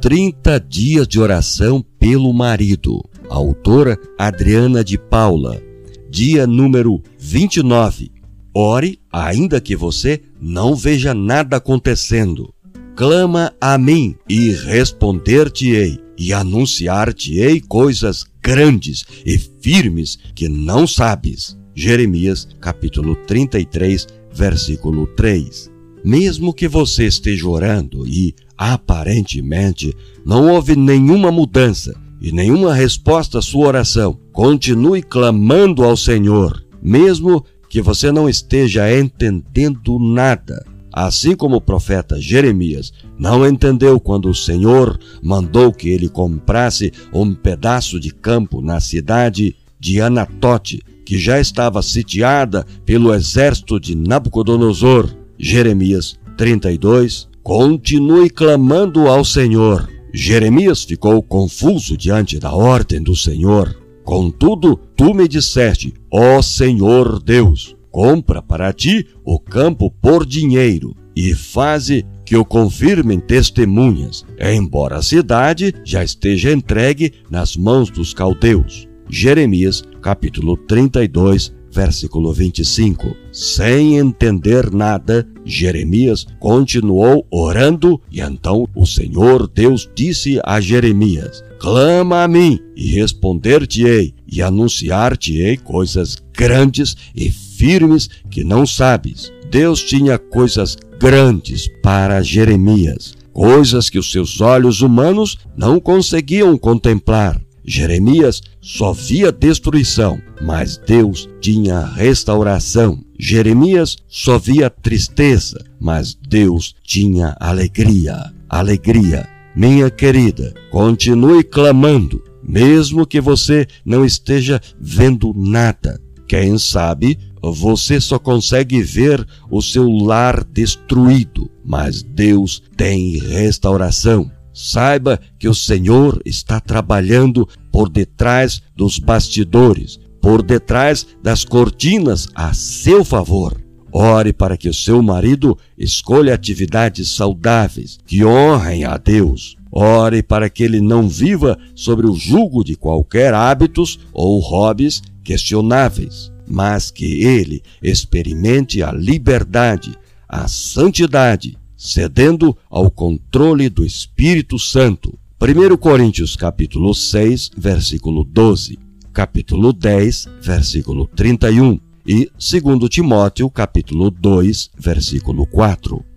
30 dias de oração pelo marido. Autora Adriana de Paula. Dia número 29. Ore, ainda que você não veja nada acontecendo. Clama a mim e responder-te-ei, e anunciar-te-ei coisas grandes e firmes que não sabes. Jeremias, capítulo 33, versículo 3. Mesmo que você esteja orando e, aparentemente, não houve nenhuma mudança e nenhuma resposta à sua oração, continue clamando ao Senhor, mesmo que você não esteja entendendo nada. Assim como o profeta Jeremias não entendeu quando o Senhor mandou que ele comprasse um pedaço de campo na cidade de Anatote, que já estava sitiada pelo exército de Nabucodonosor. Jeremias 32. Continue clamando ao Senhor. Jeremias ficou confuso diante da ordem do Senhor. Contudo, tu me disseste, ó Senhor Deus, compra para ti o campo por dinheiro e faze que o confirmem testemunhas, embora a cidade já esteja entregue nas mãos dos caldeus. Jeremias, capítulo 32, versículo 25. Sem entender nada, Jeremias continuou orando e então o Senhor Deus disse a Jeremias: Clama a mim e responder-te-ei e anunciar-te-ei coisas grandes e firmes que não sabes. Deus tinha coisas grandes para Jeremias, coisas que os seus olhos humanos não conseguiam contemplar. Jeremias só via destruição, mas Deus tinha restauração. Jeremias só via tristeza, mas Deus tinha alegria. Alegria. Minha querida, continue clamando, mesmo que você não esteja vendo nada. Quem sabe você só consegue ver o seu lar destruído, mas Deus tem restauração. Saiba que o Senhor está trabalhando por detrás dos bastidores, por detrás das cortinas a seu favor. Ore para que o seu marido escolha atividades saudáveis que honrem a Deus. Ore para que ele não viva sobre o jugo de qualquer hábitos ou hobbies questionáveis, mas que ele experimente a liberdade, a santidade cedendo ao controle do Espírito Santo. 1 Coríntios capítulo 6, versículo 12, capítulo 10, versículo 31 e 2 Timóteo capítulo 2, versículo 4.